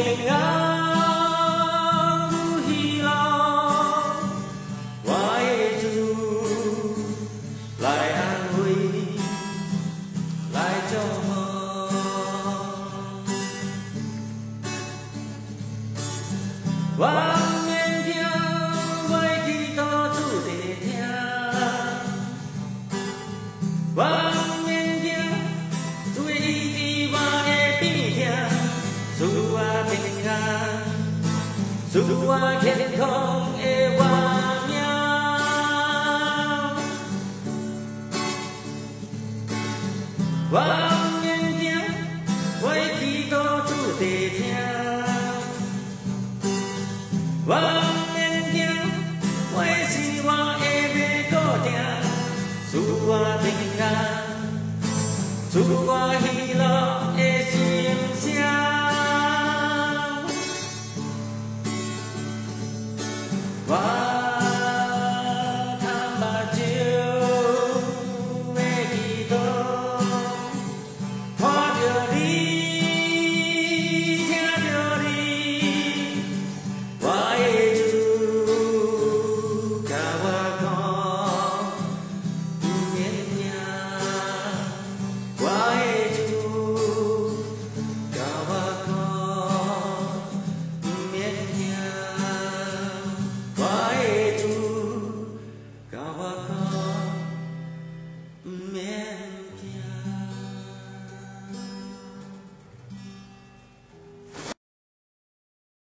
平安有喜乐，我的主来安慰，来祝福。我 Nia Zua Ken Kong Ewa Nia Wang Nhân Nia Wai Ki Do Chu Te Tia Wang Nhân Nia Wai Si hoa E Be Go Tia Zua Ken Kong Zua Hi Lo E